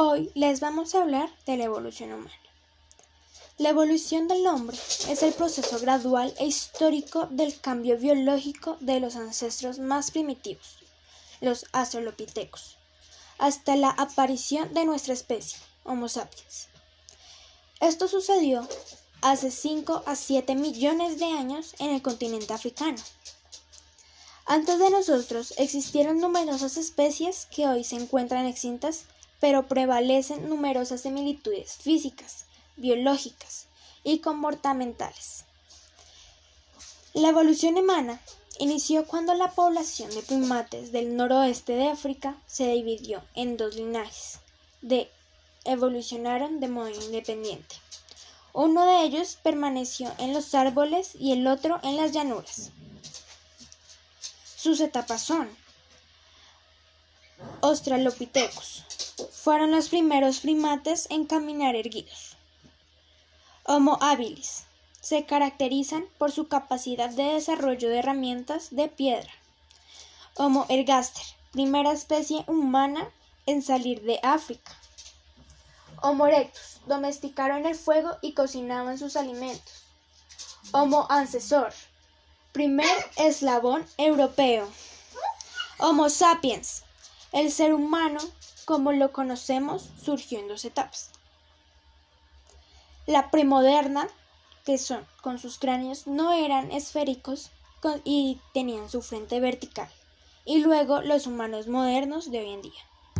Hoy les vamos a hablar de la evolución humana. La evolución del hombre es el proceso gradual e histórico del cambio biológico de los ancestros más primitivos, los australopithecus, hasta la aparición de nuestra especie, Homo sapiens. Esto sucedió hace 5 a 7 millones de años en el continente africano. Antes de nosotros existieron numerosas especies que hoy se encuentran extintas pero prevalecen numerosas similitudes físicas, biológicas y comportamentales. La evolución humana inició cuando la población de primates del noroeste de África se dividió en dos linajes, de evolucionaron de modo independiente. Uno de ellos permaneció en los árboles y el otro en las llanuras. Sus etapas son Australopithecus, fueron los primeros primates en caminar erguidos. Homo habilis. Se caracterizan por su capacidad de desarrollo de herramientas de piedra. Homo ergaster. Primera especie humana en salir de África. Homo erectus. Domesticaron el fuego y cocinaban sus alimentos. Homo ancestor. Primer eslabón europeo. Homo sapiens. El ser humano como lo conocemos, surgió en dos etapas. La premoderna, que son con sus cráneos no eran esféricos y tenían su frente vertical, y luego los humanos modernos de hoy en día.